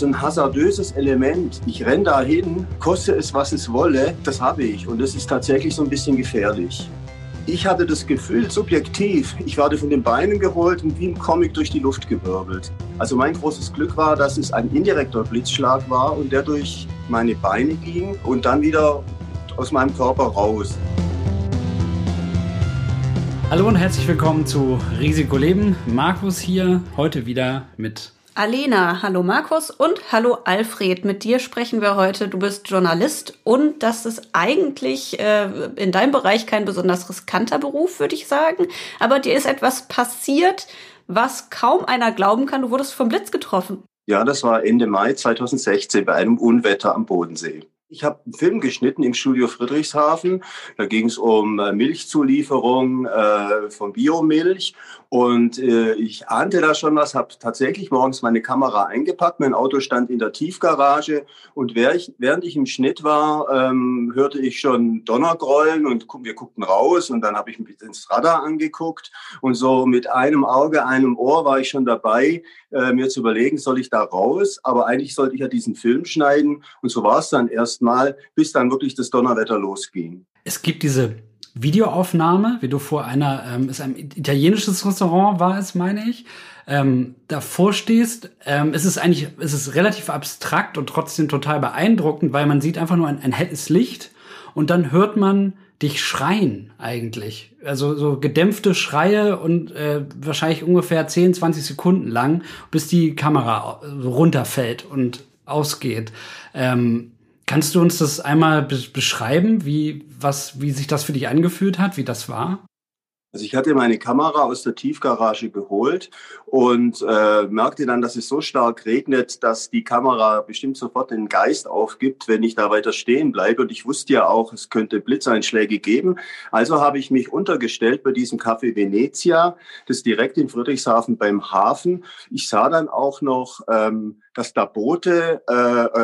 so ein hasardöses Element. Ich renne da hin, koste es, was es wolle, das habe ich. Und das ist tatsächlich so ein bisschen gefährlich. Ich hatte das Gefühl, subjektiv, ich werde von den Beinen geholt und wie im Comic durch die Luft gewirbelt. Also mein großes Glück war, dass es ein indirekter Blitzschlag war und der durch meine Beine ging und dann wieder aus meinem Körper raus. Hallo und herzlich willkommen zu Risiko Leben. Markus hier, heute wieder mit Alena, hallo Markus und hallo Alfred. Mit dir sprechen wir heute. Du bist Journalist und das ist eigentlich äh, in deinem Bereich kein besonders riskanter Beruf, würde ich sagen. Aber dir ist etwas passiert, was kaum einer glauben kann. Du wurdest vom Blitz getroffen. Ja, das war Ende Mai 2016 bei einem Unwetter am Bodensee. Ich habe einen Film geschnitten im Studio Friedrichshafen. Da ging es um äh, Milchzulieferung äh, von Biomilch. Und äh, ich ahnte da schon was, habe tatsächlich morgens meine Kamera eingepackt. Mein Auto stand in der Tiefgarage. Und während ich im Schnitt war, ähm, hörte ich schon Donnergrollen und wir guckten raus. Und dann habe ich ein bisschen ins Radar angeguckt. Und so mit einem Auge, einem Ohr war ich schon dabei, äh, mir zu überlegen, soll ich da raus? Aber eigentlich sollte ich ja diesen Film schneiden. Und so war es dann erst erstmal, bis dann wirklich das Donnerwetter losging. Es gibt diese Videoaufnahme, wie du vor einer, ähm, ist ein italienisches Restaurant war es, meine ich, ähm, davor stehst. Ähm, es ist eigentlich, es ist relativ abstrakt und trotzdem total beeindruckend, weil man sieht einfach nur ein, ein helles Licht und dann hört man dich schreien eigentlich. Also so gedämpfte Schreie und äh, wahrscheinlich ungefähr 10, 20 Sekunden lang, bis die Kamera runterfällt und ausgeht. Ähm, Kannst du uns das einmal be beschreiben, wie, was, wie sich das für dich angefühlt hat, wie das war? Also ich hatte meine Kamera aus der Tiefgarage geholt und äh, merkte dann, dass es so stark regnet, dass die Kamera bestimmt sofort den Geist aufgibt, wenn ich da weiter stehen bleibe. Und ich wusste ja auch, es könnte Blitzeinschläge geben. Also habe ich mich untergestellt bei diesem Café Venezia, das direkt in Friedrichshafen beim Hafen. Ich sah dann auch noch ähm, dass da Boote äh,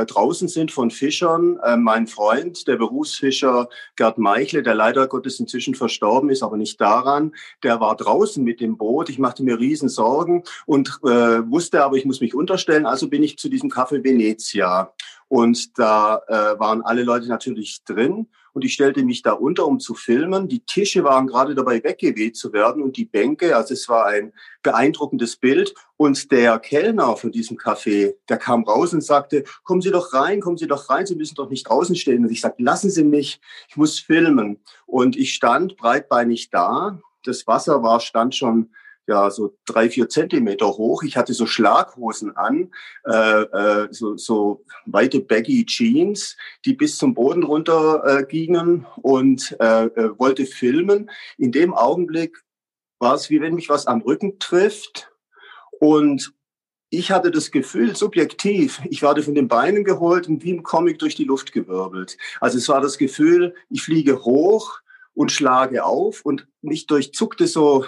äh, draußen sind von Fischern. Äh, mein Freund, der Berufsfischer Gerd Meichle, der leider Gottes inzwischen verstorben ist, aber nicht daran, der war draußen mit dem Boot. Ich machte mir riesen Sorgen und äh, wusste aber, ich muss mich unterstellen. Also bin ich zu diesem Café Venezia. Und da äh, waren alle Leute natürlich drin und ich stellte mich da unter, um zu filmen. Die Tische waren gerade dabei weggeweht zu werden und die Bänke, also es war ein beeindruckendes Bild. Und der Kellner von diesem Café, der kam raus und sagte, kommen Sie doch rein, kommen Sie doch rein, Sie müssen doch nicht draußen stehen. Und ich sagte, lassen Sie mich, ich muss filmen. Und ich stand breitbeinig da. Das Wasser war, stand schon ja so drei, vier Zentimeter hoch. Ich hatte so Schlaghosen an, äh, äh, so, so weite baggy Jeans, die bis zum Boden runter äh, gingen und äh, äh, wollte filmen. In dem Augenblick war es, wie wenn mich was am Rücken trifft und ich hatte das Gefühl, subjektiv, ich werde von den Beinen geholt und wie im Comic durch die Luft gewirbelt. Also es war das Gefühl, ich fliege hoch und schlage auf und mich durchzuckte so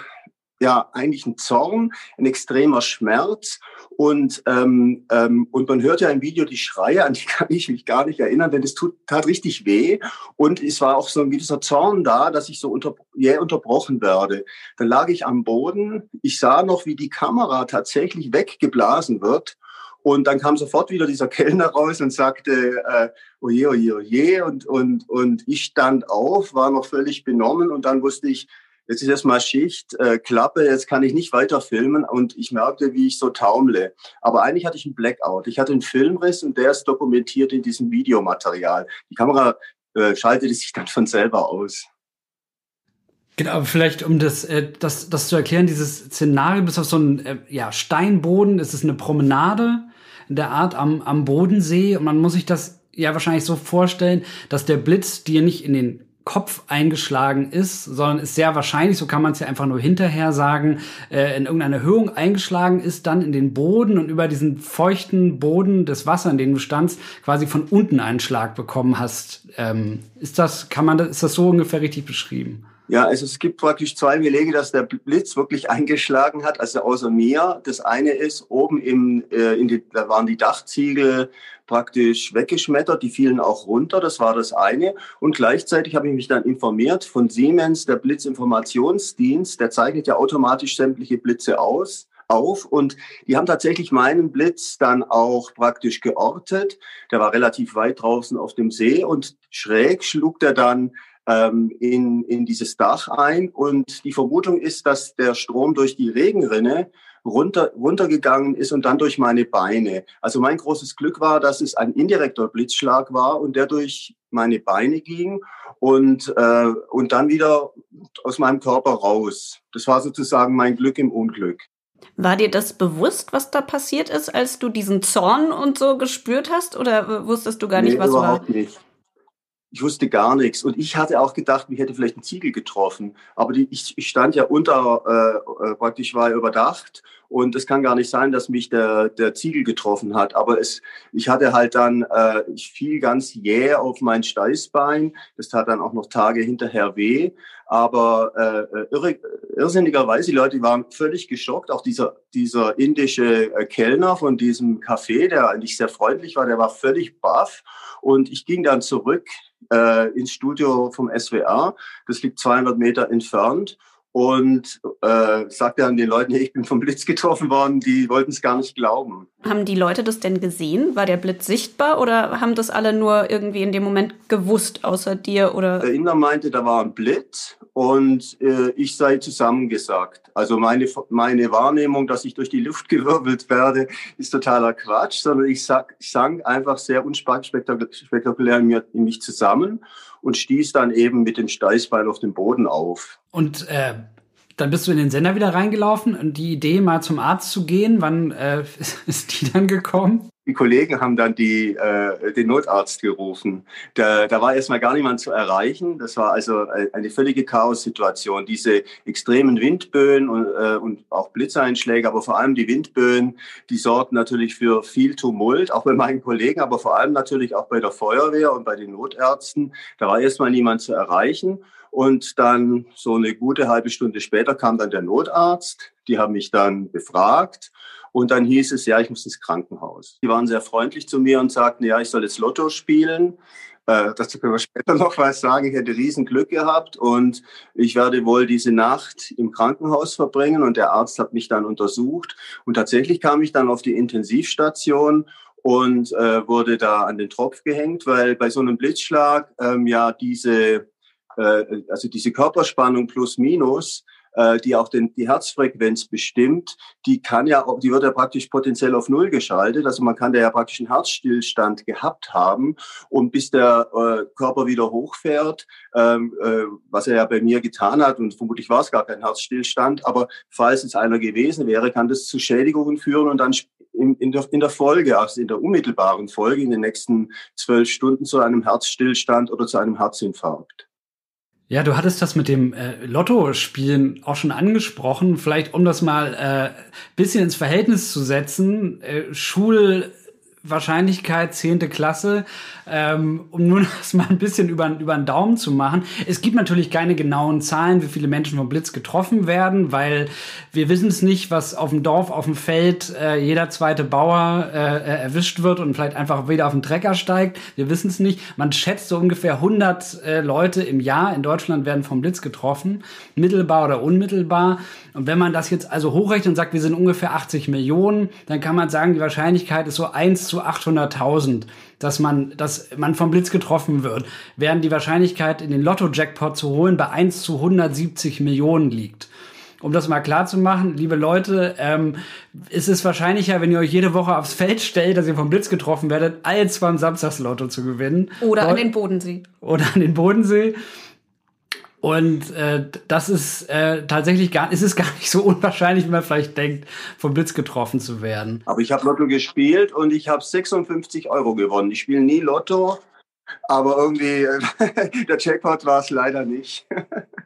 ja eigentlich ein Zorn, ein extremer Schmerz und ähm, ähm, und man hört ja im Video die Schreie, an die kann ich mich gar nicht erinnern, denn es tut tat richtig weh und es war auch so ein gewisser Zorn da, dass ich so unter, jäh unterbrochen werde. Dann lag ich am Boden, ich sah noch, wie die Kamera tatsächlich weggeblasen wird. Und dann kam sofort wieder dieser Kellner raus und sagte, äh, oje, oje, oje. Und, und, und ich stand auf, war noch völlig benommen und dann wusste ich, jetzt ist erstmal Schicht, äh, Klappe, jetzt kann ich nicht weiter filmen und ich merkte, wie ich so taumle. Aber eigentlich hatte ich einen Blackout. Ich hatte einen Filmriss und der ist dokumentiert in diesem Videomaterial. Die Kamera äh, schaltete sich dann von selber aus. Genau, aber vielleicht um das, äh, das, das zu erklären, dieses Szenario, bis auf so einen äh, ja, Steinboden, es ist eine Promenade in der Art am, am Bodensee und man muss sich das ja wahrscheinlich so vorstellen, dass der Blitz dir nicht in den Kopf eingeschlagen ist, sondern ist sehr wahrscheinlich, so kann man es ja einfach nur hinterher sagen, äh, in irgendeiner Erhöhung eingeschlagen ist, dann in den Boden und über diesen feuchten Boden des Wassers, in dem du standst, quasi von unten einen Schlag bekommen hast. Ähm, ist das, kann man, ist das so ungefähr richtig beschrieben? Ja, also es gibt praktisch zwei Belege, dass der Blitz wirklich eingeschlagen hat, also außer mir. Das eine ist, oben im, äh, in die, da waren die Dachziegel praktisch weggeschmettert, die fielen auch runter, das war das eine. Und gleichzeitig habe ich mich dann informiert von Siemens, der Blitzinformationsdienst, der zeichnet ja automatisch sämtliche Blitze aus auf und die haben tatsächlich meinen Blitz dann auch praktisch geortet. Der war relativ weit draußen auf dem See und schräg schlug der dann ähm, in, in dieses Dach ein. Und die Vermutung ist, dass der Strom durch die Regenrinne runter, runtergegangen ist und dann durch meine Beine. Also mein großes Glück war, dass es ein indirekter Blitzschlag war und der durch meine Beine ging und, äh, und dann wieder aus meinem Körper raus. Das war sozusagen mein Glück im Unglück. War dir das bewusst, was da passiert ist, als du diesen Zorn und so gespürt hast? Oder wusstest du gar nicht, nee, was überhaupt war? Nicht. Ich wusste gar nichts. Und ich hatte auch gedacht, mich hätte vielleicht ein Ziegel getroffen. Aber die, ich, ich stand ja unter, äh, äh, praktisch war überdacht. Und es kann gar nicht sein, dass mich der, der Ziegel getroffen hat. Aber es, ich hatte halt dann, äh, ich fiel ganz jäh auf mein Steißbein. Das tat dann auch noch Tage hinterher weh. Aber äh, irre, irrsinnigerweise, die Leute waren völlig geschockt. Auch dieser, dieser indische äh, Kellner von diesem Café, der eigentlich sehr freundlich war, der war völlig baff. Und ich ging dann zurück äh, ins Studio vom SWR. Das liegt 200 Meter entfernt und äh, sagte dann den Leuten, hey, ich bin vom Blitz getroffen worden. Die wollten es gar nicht glauben. Haben die Leute das denn gesehen? War der Blitz sichtbar oder haben das alle nur irgendwie in dem Moment gewusst, außer dir? Oder? Der Inder meinte, da war ein Blitz und äh, ich sei zusammengesagt. Also meine, meine Wahrnehmung, dass ich durch die Luft gewirbelt werde, ist totaler Quatsch, sondern ich, sag, ich sang einfach sehr unspektakulär in, mir, in mich zusammen und stieß dann eben mit dem Steißbein auf den Boden auf. Und äh, dann bist du in den Sender wieder reingelaufen und die Idee, mal zum Arzt zu gehen, wann äh, ist die dann gekommen? Die Kollegen haben dann die, äh, den Notarzt gerufen. Da, da war erstmal gar niemand zu erreichen. Das war also eine völlige Chaos-Situation. Diese extremen Windböen und, äh, und auch Blitzeinschläge, aber vor allem die Windböen, die sorgten natürlich für viel Tumult, auch bei meinen Kollegen, aber vor allem natürlich auch bei der Feuerwehr und bei den Notärzten. Da war erstmal niemand zu erreichen. Und dann so eine gute halbe Stunde später kam dann der Notarzt. Die haben mich dann befragt. Und dann hieß es, ja, ich muss ins Krankenhaus. Die waren sehr freundlich zu mir und sagten, ja, ich soll jetzt Lotto spielen. Äh, dazu können wir später noch was sagen. Ich hätte riesen Glück gehabt und ich werde wohl diese Nacht im Krankenhaus verbringen. Und der Arzt hat mich dann untersucht. Und tatsächlich kam ich dann auf die Intensivstation und äh, wurde da an den Tropf gehängt, weil bei so einem Blitzschlag ähm, ja diese äh, also diese Körperspannung plus minus, äh, die auch den, die Herzfrequenz bestimmt, die kann ja, die wird ja praktisch potenziell auf Null geschaltet. Also man kann da ja praktisch einen Herzstillstand gehabt haben und bis der äh, Körper wieder hochfährt, ähm, äh, was er ja bei mir getan hat und vermutlich war es gar kein Herzstillstand, aber falls es einer gewesen wäre, kann das zu Schädigungen führen und dann in, in, der, in der Folge, also in der unmittelbaren Folge, in den nächsten zwölf Stunden zu einem Herzstillstand oder zu einem Herzinfarkt. Ja, du hattest das mit dem äh, Lotto-Spielen auch schon angesprochen. Vielleicht, um das mal äh, bisschen ins Verhältnis zu setzen. Äh, Schul Wahrscheinlichkeit zehnte Klasse, ähm, um nur das mal ein bisschen über, über den Daumen zu machen. Es gibt natürlich keine genauen Zahlen, wie viele Menschen vom Blitz getroffen werden, weil wir wissen es nicht, was auf dem Dorf, auf dem Feld äh, jeder zweite Bauer äh, äh erwischt wird und vielleicht einfach wieder auf den Trecker steigt. Wir wissen es nicht. Man schätzt so ungefähr 100 äh, Leute im Jahr in Deutschland werden vom Blitz getroffen, mittelbar oder unmittelbar. Und wenn man das jetzt also hochrechnet und sagt, wir sind ungefähr 80 Millionen, dann kann man sagen, die Wahrscheinlichkeit ist so 1 zu 800.000, dass man, dass man vom Blitz getroffen wird, während die Wahrscheinlichkeit, in den Lotto-Jackpot zu holen, bei 1 zu 170 Millionen liegt. Um das mal klar zu machen, liebe Leute, ähm, ist es wahrscheinlicher, wenn ihr euch jede Woche aufs Feld stellt, dass ihr vom Blitz getroffen werdet, als beim Samstagslotto zu gewinnen. Oder an den Bodensee. Oder an den Bodensee. Und äh, das ist äh, tatsächlich gar, ist es gar nicht so unwahrscheinlich, wie man vielleicht denkt, vom Blitz getroffen zu werden. Aber ich habe Lotto gespielt und ich habe 56 Euro gewonnen. Ich spiele nie Lotto, aber irgendwie der Jackpot war es leider nicht.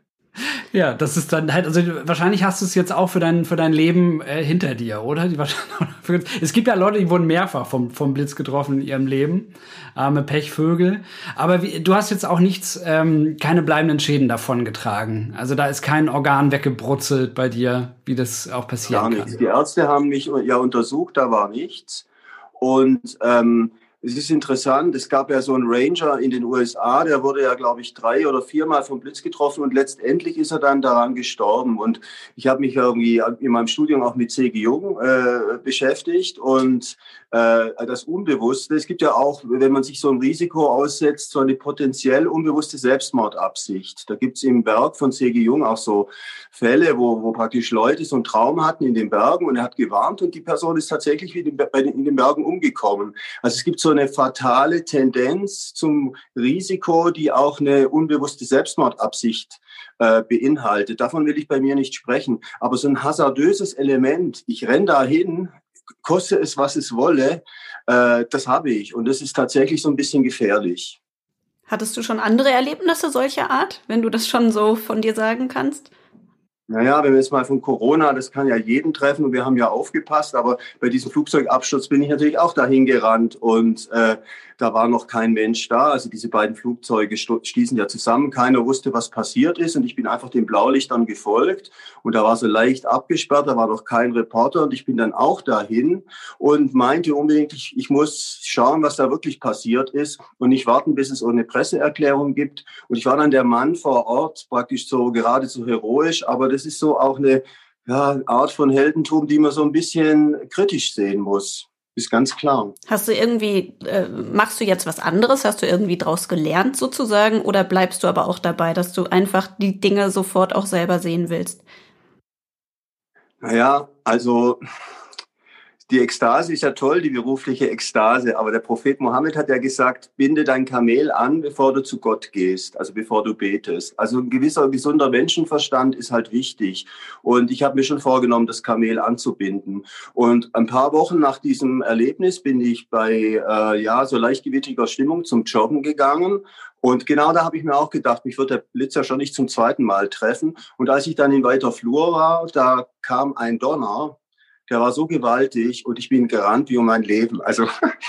Ja, das ist dann halt, also wahrscheinlich hast du es jetzt auch für dein, für dein Leben äh, hinter dir, oder? Die es gibt ja Leute, die wurden mehrfach vom, vom Blitz getroffen in ihrem Leben. Arme Pechvögel. Aber wie, du hast jetzt auch nichts, ähm, keine bleibenden Schäden davon getragen. Also da ist kein Organ weggebrutzelt bei dir, wie das auch passieren Gar nichts. Die Ärzte haben mich ja untersucht, da war nichts. Und ähm, es ist interessant, es gab ja so einen Ranger in den USA, der wurde ja, glaube ich, drei oder viermal vom Blitz getroffen und letztendlich ist er dann daran gestorben. Und ich habe mich irgendwie in meinem Studium auch mit C.G. Jung äh, beschäftigt und äh, das Unbewusste. Es gibt ja auch, wenn man sich so ein Risiko aussetzt, so eine potenziell unbewusste Selbstmordabsicht. Da gibt es im Berg von C.G. Jung auch so Fälle, wo, wo praktisch Leute so einen Traum hatten in den Bergen und er hat gewarnt und die Person ist tatsächlich in den Bergen umgekommen. Also es gibt so eine fatale Tendenz zum Risiko, die auch eine unbewusste Selbstmordabsicht äh, beinhaltet. Davon will ich bei mir nicht sprechen. Aber so ein hasardöses Element, ich renn dahin, koste es, was es wolle, äh, das habe ich. Und das ist tatsächlich so ein bisschen gefährlich. Hattest du schon andere Erlebnisse solcher Art, wenn du das schon so von dir sagen kannst? Naja, wenn wir jetzt mal von Corona, das kann ja jeden treffen und wir haben ja aufgepasst, aber bei diesem Flugzeugabsturz bin ich natürlich auch dahin gerannt und äh, da war noch kein Mensch da. Also diese beiden Flugzeuge stießen ja zusammen. Keiner wusste, was passiert ist. Und ich bin einfach den Blaulichtern gefolgt. Und da war so leicht abgesperrt. Da war noch kein Reporter. Und ich bin dann auch dahin und meinte unbedingt, ich, ich muss schauen, was da wirklich passiert ist und nicht warten, bis es eine Presseerklärung gibt. Und ich war dann der Mann vor Ort, praktisch so geradezu heroisch. Aber das ist so auch eine ja, Art von Heldentum, die man so ein bisschen kritisch sehen muss. Ist ganz klar. Hast du irgendwie, äh, machst du jetzt was anderes? Hast du irgendwie draus gelernt sozusagen? Oder bleibst du aber auch dabei, dass du einfach die Dinge sofort auch selber sehen willst? Naja, also die Ekstase ist ja toll, die berufliche Ekstase, aber der Prophet Mohammed hat ja gesagt, binde dein Kamel an, bevor du zu Gott gehst, also bevor du betest. Also ein gewisser gesunder Menschenverstand ist halt wichtig. Und ich habe mir schon vorgenommen, das Kamel anzubinden. Und ein paar Wochen nach diesem Erlebnis bin ich bei äh, ja so leichtgewittriger Stimmung zum Joggen gegangen und genau da habe ich mir auch gedacht, mich wird der Blitz ja schon nicht zum zweiten Mal treffen. Und als ich dann in weiter Flur war, da kam ein Donner der war so gewaltig und ich bin gerannt wie um mein Leben. Also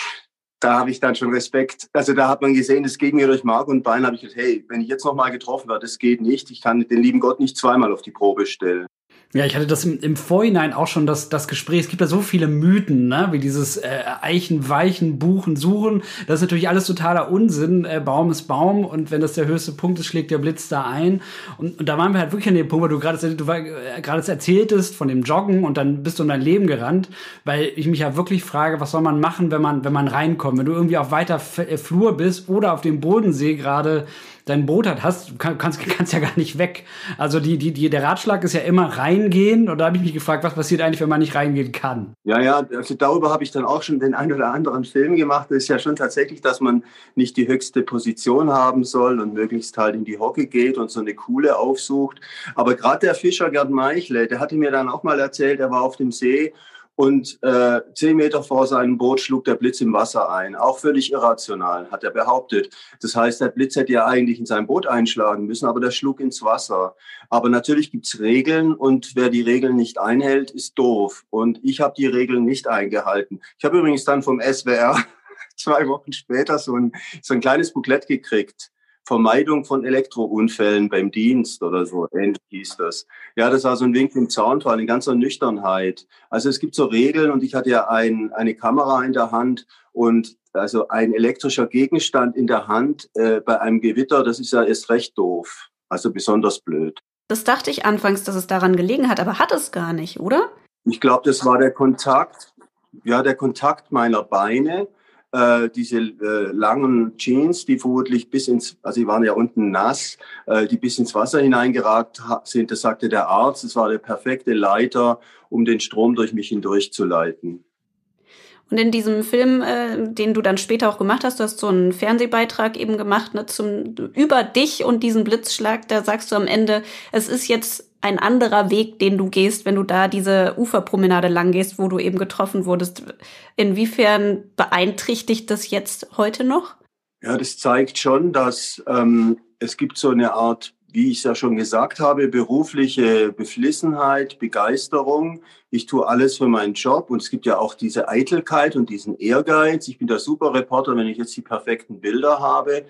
da habe ich dann schon Respekt. Also da hat man gesehen, es geht mir durch Mark und Bein. habe ich gedacht, hey, wenn ich jetzt noch mal getroffen werde, das geht nicht. Ich kann den lieben Gott nicht zweimal auf die Probe stellen. Ja, ich hatte das im, im Vorhinein auch schon das, das Gespräch. Es gibt da so viele Mythen, ne? wie dieses äh, Eichen, Weichen, Buchen, Suchen. Das ist natürlich alles totaler Unsinn. Äh, Baum ist Baum und wenn das der höchste Punkt ist, schlägt der Blitz da ein. Und, und da waren wir halt wirklich an dem Punkt, wo du gerade du äh, gerade erzähltest von dem Joggen und dann bist du in dein Leben gerannt, weil ich mich ja wirklich frage, was soll man machen, wenn man wenn man reinkommt, wenn du irgendwie auf weiter Flur bist oder auf dem Bodensee gerade dein Boot hat, hast, du kannst, kannst ja gar nicht weg. Also die, die, die, der Ratschlag ist ja immer reingehen. Und da habe ich mich gefragt, was passiert eigentlich, wenn man nicht reingehen kann? Ja, ja, also darüber habe ich dann auch schon den einen oder anderen Film gemacht. Das ist ja schon tatsächlich, dass man nicht die höchste Position haben soll und möglichst halt in die Hocke geht und so eine Kuhle aufsucht. Aber gerade der Fischer Gerd Meichle, der hatte mir dann auch mal erzählt, er war auf dem See und äh, zehn Meter vor seinem Boot schlug der Blitz im Wasser ein. Auch völlig irrational, hat er behauptet. Das heißt, der Blitz hätte ja eigentlich in sein Boot einschlagen müssen, aber der schlug ins Wasser. Aber natürlich gibt's Regeln und wer die Regeln nicht einhält, ist doof. Und ich habe die Regeln nicht eingehalten. Ich habe übrigens dann vom SWR zwei Wochen später so ein, so ein kleines Booklet gekriegt Vermeidung von Elektrounfällen beim Dienst oder so, ähnlich hieß das. Ja, das war so ein Wink im Zaunfall in ganzer Nüchternheit. Also es gibt so Regeln und ich hatte ja ein, eine Kamera in der Hand und also ein elektrischer Gegenstand in der Hand äh, bei einem Gewitter, das ist ja erst recht doof. Also besonders blöd. Das dachte ich anfangs, dass es daran gelegen hat, aber hat es gar nicht, oder? Ich glaube, das war der Kontakt, ja, der Kontakt meiner Beine äh, diese äh, langen Jeans, die vermutlich bis ins, also die waren ja unten nass, äh, die bis ins Wasser hineingeragt sind, das sagte der Arzt, es war der perfekte Leiter, um den Strom durch mich hindurch. Und in diesem Film, äh, den du dann später auch gemacht hast, du hast so einen Fernsehbeitrag eben gemacht, ne, zum, über dich und diesen Blitzschlag, da sagst du am Ende, es ist jetzt ein anderer Weg, den du gehst, wenn du da diese Uferpromenade lang gehst, wo du eben getroffen wurdest. Inwiefern beeinträchtigt das jetzt heute noch? Ja, das zeigt schon, dass ähm, es gibt so eine Art, wie ich es ja schon gesagt habe, berufliche Beflissenheit, Begeisterung. Ich tue alles für meinen Job und es gibt ja auch diese Eitelkeit und diesen Ehrgeiz. Ich bin der Superreporter, wenn ich jetzt die perfekten Bilder habe.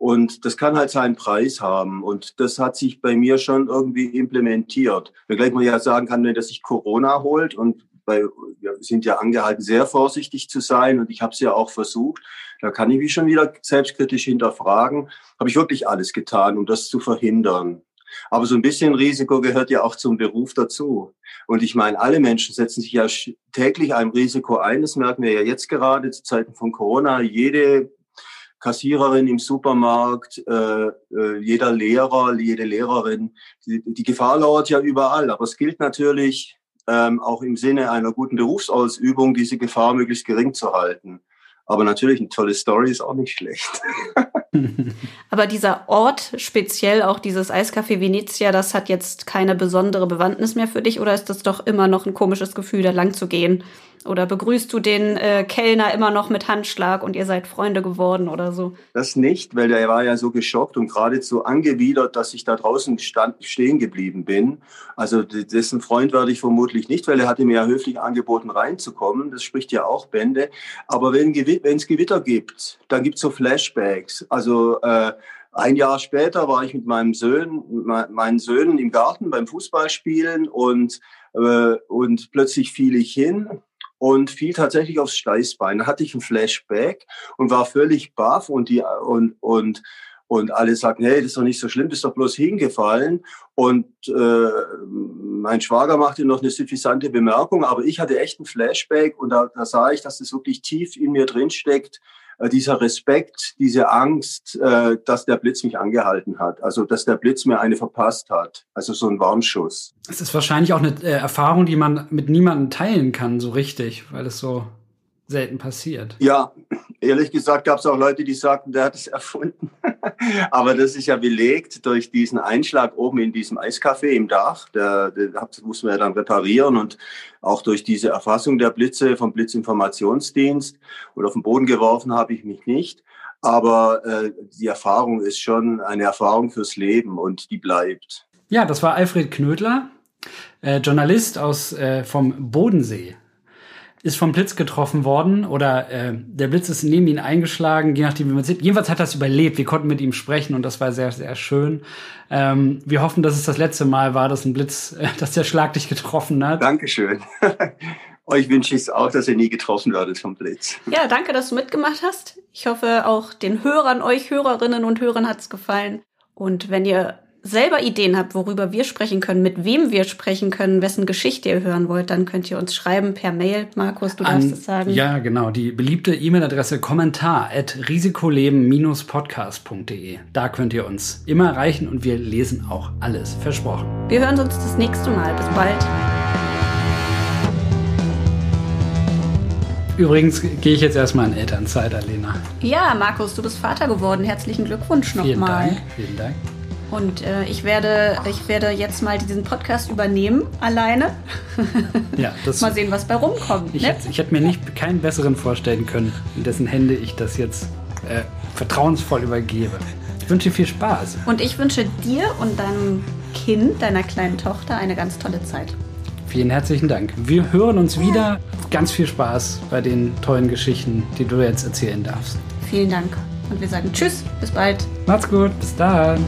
Und das kann halt seinen Preis haben. Und das hat sich bei mir schon irgendwie implementiert. Wenngleich man ja sagen kann, wenn das sich Corona holt und bei, wir sind ja angehalten, sehr vorsichtig zu sein und ich habe es ja auch versucht. Da kann ich mich schon wieder selbstkritisch hinterfragen. Habe ich wirklich alles getan, um das zu verhindern? Aber so ein bisschen Risiko gehört ja auch zum Beruf dazu. Und ich meine, alle Menschen setzen sich ja täglich einem Risiko ein. Das merken wir ja jetzt gerade zu Zeiten von Corona. Jede Kassiererin im Supermarkt, äh, äh, jeder Lehrer, jede Lehrerin. Die, die Gefahr lauert ja überall. Aber es gilt natürlich ähm, auch im Sinne einer guten Berufsausübung, diese Gefahr möglichst gering zu halten. Aber natürlich eine tolle Story ist auch nicht schlecht. Aber dieser Ort, speziell auch dieses Eiscafé Venezia, das hat jetzt keine besondere Bewandtnis mehr für dich oder ist das doch immer noch ein komisches Gefühl, da lang zu gehen? Oder begrüßt du den äh, Kellner immer noch mit Handschlag und ihr seid Freunde geworden oder so? Das nicht, weil der war ja so geschockt und geradezu angewidert, dass ich da draußen stand, stehen geblieben bin. Also dessen Freund werde ich vermutlich nicht, weil er hatte mir ja höflich angeboten, reinzukommen. Das spricht ja auch Bände. Aber wenn es Gewitter gibt, dann gibt es so Flashbacks. Also äh, ein Jahr später war ich mit meinem Sohn, meinen Söhnen im Garten beim Fußballspielen und, äh, und plötzlich fiel ich hin und fiel tatsächlich aufs Steißbein. Da hatte ich ein Flashback und war völlig baff und die und und und alle sagten, hey, das ist doch nicht so schlimm, bist doch bloß hingefallen. Und äh, mein Schwager machte noch eine suffisante Bemerkung, aber ich hatte echt ein Flashback und da, da sah ich, dass das wirklich tief in mir drin steckt, äh, dieser Respekt, diese Angst, äh, dass der Blitz mich angehalten hat, also dass der Blitz mir eine verpasst hat, also so ein Warnschuss. Es ist wahrscheinlich auch eine äh, Erfahrung, die man mit niemandem teilen kann, so richtig, weil es so selten passiert. Ja, ehrlich gesagt gab es auch Leute, die sagten, der hat es erfunden. Aber das ist ja belegt durch diesen Einschlag oben in diesem Eiscafé im Dach. Der, der mussten wir ja dann reparieren und auch durch diese Erfassung der Blitze vom Blitzinformationsdienst und auf den Boden geworfen habe ich mich nicht. Aber äh, die Erfahrung ist schon eine Erfahrung fürs Leben und die bleibt. Ja, das war Alfred Knödler, äh, Journalist aus äh, vom Bodensee ist vom Blitz getroffen worden oder äh, der Blitz ist neben ihn eingeschlagen, je nachdem, wie man sieht. Jedenfalls hat er es überlebt. Wir konnten mit ihm sprechen und das war sehr, sehr schön. Ähm, wir hoffen, dass es das letzte Mal war, dass ein Blitz, äh, dass der Schlag dich getroffen hat. Dankeschön. Euch wünsche ich es auch, dass ihr nie getroffen werdet vom Blitz. Ja, danke, dass du mitgemacht hast. Ich hoffe, auch den Hörern, euch Hörerinnen und Hörern hat es gefallen. Und wenn ihr selber Ideen habt, worüber wir sprechen können, mit wem wir sprechen können, wessen Geschichte ihr hören wollt, dann könnt ihr uns schreiben per Mail. Markus, du darfst es sagen. Ja, genau. Die beliebte E-Mail-Adresse kommentar at risikoleben-podcast.de. Da könnt ihr uns immer erreichen und wir lesen auch alles. Versprochen. Wir hören uns das nächste Mal. Bis bald. Übrigens gehe ich jetzt erstmal in Elternzeit, Alena. Ja, Markus, du bist Vater geworden. Herzlichen Glückwunsch nochmal. Vielen Dank. Vielen Dank. Und äh, ich, werde, ich werde jetzt mal diesen Podcast übernehmen, alleine. Ja, das mal sehen, was bei rumkommt. Ich, ne? hätte, ich hätte mir nicht keinen besseren vorstellen können, in dessen Hände ich das jetzt äh, vertrauensvoll übergebe. Ich wünsche dir viel Spaß. Und ich wünsche dir und deinem Kind, deiner kleinen Tochter, eine ganz tolle Zeit. Vielen herzlichen Dank. Wir hören uns wieder. Ganz viel Spaß bei den tollen Geschichten, die du jetzt erzählen darfst. Vielen Dank. Und wir sagen Tschüss, bis bald. Macht's gut, bis dann.